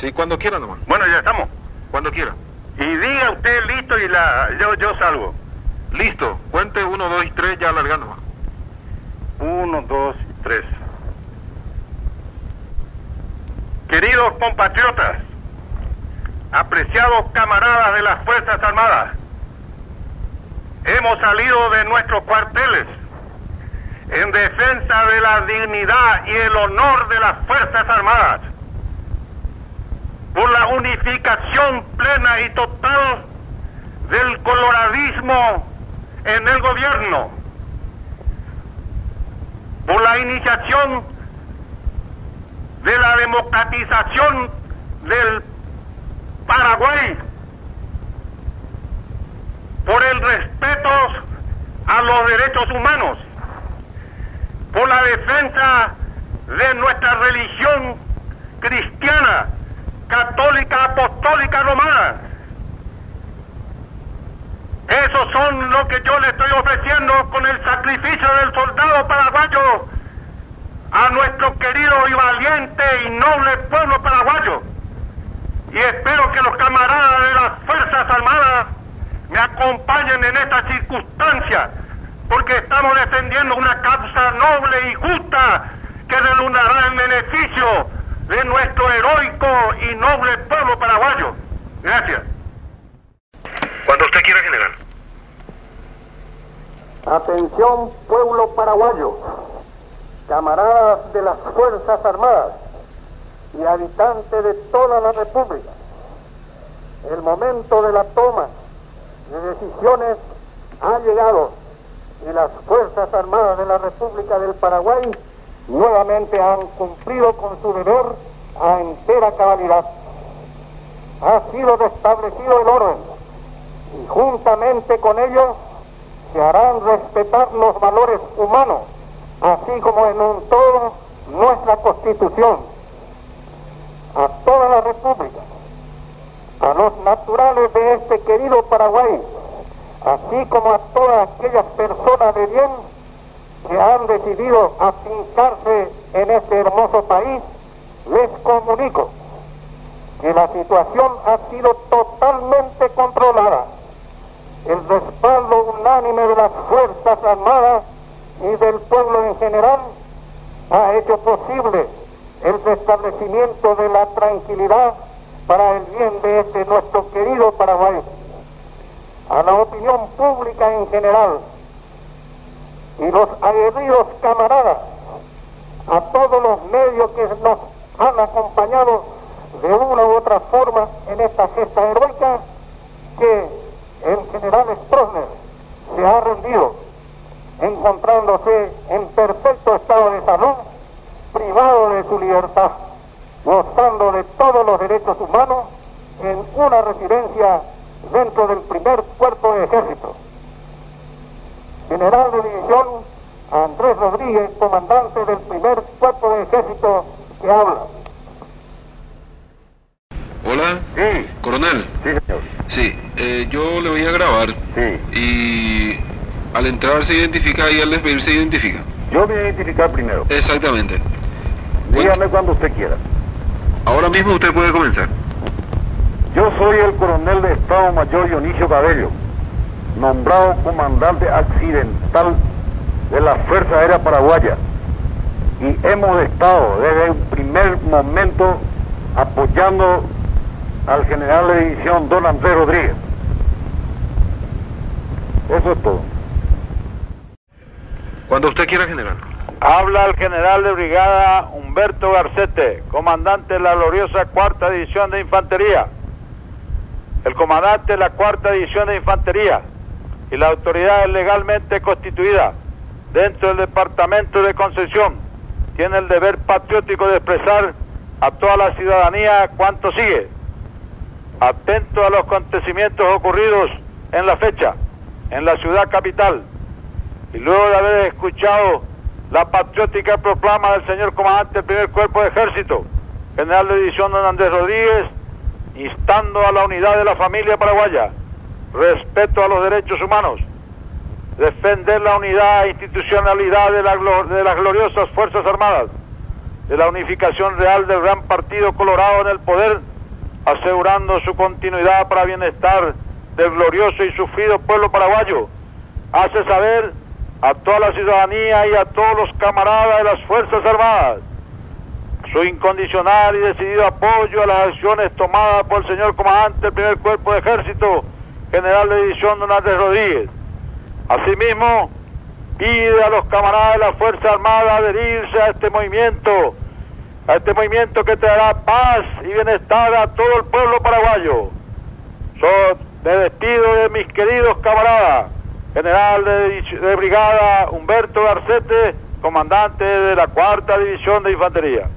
Sí, cuando quiera nomás. Bueno, ya estamos. Cuando quiera. Y diga usted listo y la yo, yo salgo. Listo. Cuente uno, dos y tres, ya alargando nomás. Uno, dos y tres. Queridos compatriotas, apreciados camaradas de las Fuerzas Armadas, hemos salido de nuestros cuarteles en defensa de la dignidad y el honor de las Fuerzas Armadas, unificación plena y total del coloradismo en el gobierno, por la iniciación de la democratización del Paraguay, por el respeto a los derechos humanos, por la defensa de nuestra religión cristiana, católica, apostólica, romana. Esos son lo que yo le estoy ofreciendo con el sacrificio del soldado paraguayo a nuestro querido y valiente y noble pueblo paraguayo. Y espero que los camaradas de las Fuerzas Armadas me acompañen en esta circunstancia, porque estamos defendiendo una causa noble y justa que redundará en beneficio de nuestro heroico y noble pueblo paraguayo. Gracias. Cuando usted quiera, general. Atención, pueblo paraguayo, camaradas de las Fuerzas Armadas y habitantes de toda la República. El momento de la toma de decisiones ha llegado y las Fuerzas Armadas de la República del Paraguay nuevamente han cumplido con su deber a entera cabalidad. Ha sido restablecido el orden y juntamente con ello se harán respetar los valores humanos, así como en un todo nuestra Constitución. A toda la República, a los naturales de este querido Paraguay, así como a todas aquellas personas de bien que han decidido afincarse en este hermoso país, les comunico que la situación ha sido totalmente controlada. El respaldo unánime de las Fuerzas Armadas y del pueblo en general ha hecho posible el restablecimiento de la tranquilidad para el bien de este nuestro querido Paraguay. A la opinión pública en general y los aguerridos camaradas, a todos los medios que nos han acompañado de una u otra forma en esta gesta heroica, que el general Stroessner se ha rendido, encontrándose en perfecto estado de salud, privado de su libertad, gozando de todos los derechos humanos en una residencia dentro del primer cuerpo de ejército. General de división Andrés Rodríguez, comandante del primer cuerpo de ejército que habla. Hola. Sí, Coronel. sí, señor. Sí, eh, yo le voy a grabar Sí. y al entrar se identifica y al despedir se identifica. Yo voy a identificar primero. Exactamente. Dígame cuando usted quiera. Ahora mismo usted puede comenzar. Yo soy el coronel de Estado Mayor Dionisio Cabello, nombrado comandante accidental de la Fuerza Aérea Paraguaya. Y hemos estado desde el primer momento apoyando al general de división don Andrés Rodríguez. Eso es todo. Cuando usted quiera, general. Habla el general de brigada Humberto Garcete, comandante de la gloriosa cuarta división de infantería. El comandante de la cuarta división de infantería y la autoridad legalmente constituida dentro del departamento de Concepción tiene el deber patriótico de expresar a toda la ciudadanía cuanto sigue. Atento a los acontecimientos ocurridos en la fecha, en la ciudad capital, y luego de haber escuchado la patriótica proclama del señor comandante del primer cuerpo de ejército, general de división don Andrés Rodríguez, instando a la unidad de la familia paraguaya, respeto a los derechos humanos, defender la unidad e institucionalidad de, de las gloriosas Fuerzas Armadas, de la unificación real del gran partido colorado en el poder asegurando su continuidad para bienestar del glorioso y sufrido pueblo paraguayo, hace saber a toda la ciudadanía y a todos los camaradas de las Fuerzas Armadas su incondicional y decidido apoyo a las acciones tomadas por el señor comandante del primer cuerpo de ejército, general de división Don Andrés Rodríguez. Asimismo, pide a los camaradas de la Fuerza Armada adherirse a este movimiento, a este movimiento que traerá paz y bienestar a todo el pueblo paraguayo. Yo me despido de mis queridos camaradas, general de, de brigada Humberto Garcete, comandante de la cuarta división de infantería.